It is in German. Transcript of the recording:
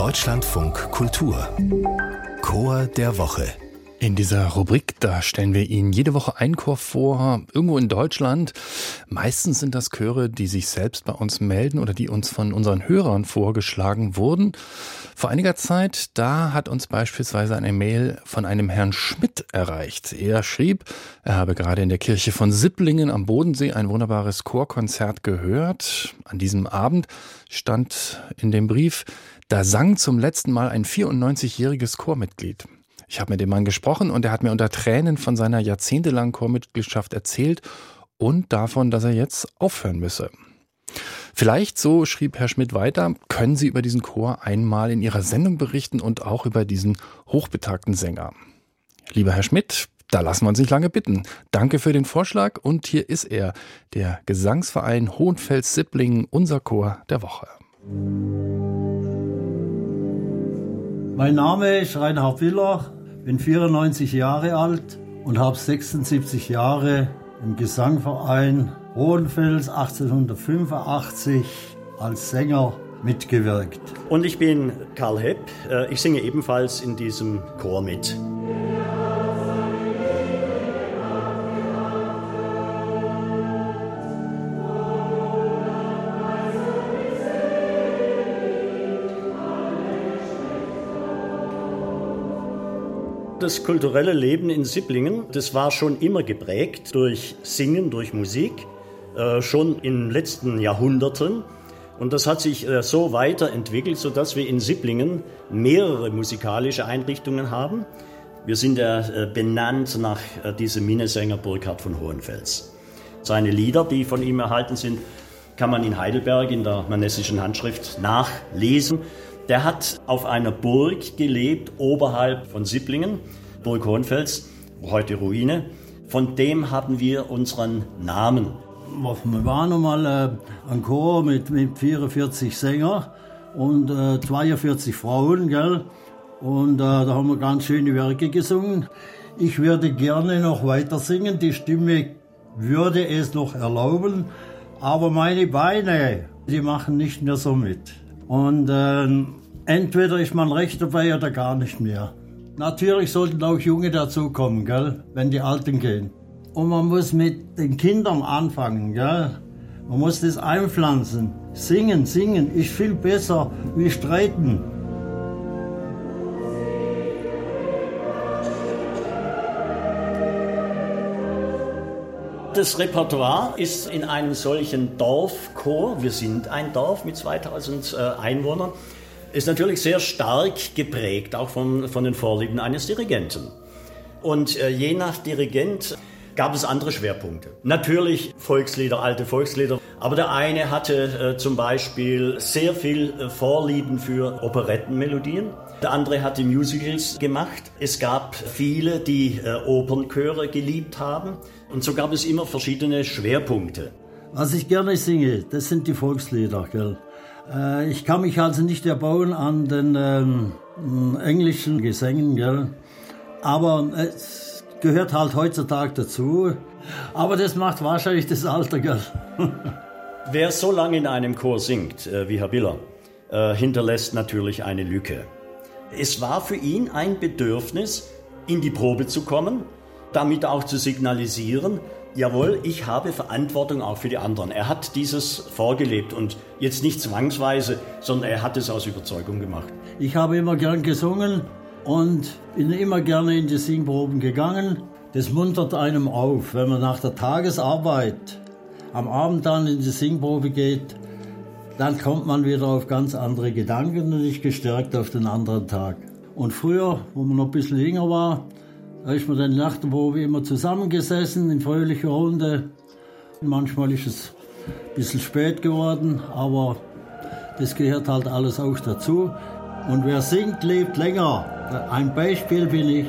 Deutschlandfunk Kultur. Chor der Woche in dieser Rubrik, da stellen wir Ihnen jede Woche einen Chor vor, irgendwo in Deutschland. Meistens sind das Chöre, die sich selbst bei uns melden oder die uns von unseren Hörern vorgeschlagen wurden. Vor einiger Zeit, da hat uns beispielsweise eine Mail von einem Herrn Schmidt erreicht. Er schrieb, er habe gerade in der Kirche von Sipplingen am Bodensee ein wunderbares Chorkonzert gehört. An diesem Abend stand in dem Brief, da sang zum letzten Mal ein 94-jähriges Chormitglied. Ich habe mit dem Mann gesprochen und er hat mir unter Tränen von seiner jahrzehntelangen Chormitgliedschaft erzählt und davon, dass er jetzt aufhören müsse. Vielleicht, so schrieb Herr Schmidt weiter, können Sie über diesen Chor einmal in Ihrer Sendung berichten und auch über diesen hochbetagten Sänger. Lieber Herr Schmidt, da lassen wir uns nicht lange bitten. Danke für den Vorschlag und hier ist er, der Gesangsverein Hohenfels-Sipplingen, unser Chor der Woche. Mein Name ist Reinhard Willer bin 94 Jahre alt und habe 76 Jahre im Gesangverein Hohenfels 1885 als Sänger mitgewirkt. Und ich bin Karl Hepp. Äh, ich singe ebenfalls in diesem Chor mit. Das kulturelle Leben in Sipplingen, das war schon immer geprägt durch Singen, durch Musik, äh, schon in den letzten Jahrhunderten. Und das hat sich äh, so weiterentwickelt, sodass wir in Sipplingen mehrere musikalische Einrichtungen haben. Wir sind äh, benannt nach äh, diesem Minnesänger Burkhard von Hohenfels. Seine Lieder, die von ihm erhalten sind, kann man in Heidelberg in der manessischen Handschrift nachlesen. Der hat auf einer Burg gelebt, oberhalb von Sipplingen, Burg Hohenfels, heute Ruine. Von dem haben wir unseren Namen. Wir waren einmal äh, ein Chor mit, mit 44 Sängern und äh, 42 Frauen, gell? Und äh, da haben wir ganz schöne Werke gesungen. Ich würde gerne noch weiter singen, die Stimme würde es noch erlauben, aber meine Beine, die machen nicht mehr so mit. Und äh, Entweder ist man recht dabei oder gar nicht mehr. Natürlich sollten auch Junge dazukommen, gell, wenn die Alten gehen. Und man muss mit den Kindern anfangen, gell. Man muss das einpflanzen. Singen, singen ist viel besser wie streiten. Das Repertoire ist in einem solchen Dorfchor, wir sind ein Dorf mit 2000 äh, Einwohnern, ist natürlich sehr stark geprägt, auch von, von den Vorlieben eines Dirigenten. Und äh, je nach Dirigent gab es andere Schwerpunkte. Natürlich Volkslieder, alte Volkslieder, aber der eine hatte äh, zum Beispiel sehr viel äh, Vorlieben für Operettenmelodien. Der andere hat die Musicals gemacht. Es gab viele, die äh, Opernchöre geliebt haben. Und so gab es immer verschiedene Schwerpunkte. Was ich gerne singe, das sind die Volkslieder. Gell? Äh, ich kann mich also nicht erbauen an den ähm, englischen Gesängen, gell? aber es gehört halt heutzutage dazu. Aber das macht wahrscheinlich das Alter, gell? Wer so lange in einem Chor singt äh, wie Herr Biller, äh, hinterlässt natürlich eine Lücke. Es war für ihn ein Bedürfnis, in die Probe zu kommen, damit auch zu signalisieren, jawohl, ich habe Verantwortung auch für die anderen. Er hat dieses vorgelebt und jetzt nicht zwangsweise, sondern er hat es aus Überzeugung gemacht. Ich habe immer gern gesungen und bin immer gerne in die Singproben gegangen. Das muntert einem auf, wenn man nach der Tagesarbeit am Abend dann in die Singprobe geht, dann kommt man wieder auf ganz andere Gedanken und ist gestärkt auf den anderen Tag. Und früher, wo man noch ein bisschen jünger war, da ist man dann nach der Probe immer zusammengesessen in fröhlicher Runde. Manchmal ist es ein bisschen spät geworden, aber das gehört halt alles auch dazu. Und wer singt, lebt länger. Ein Beispiel bin ich.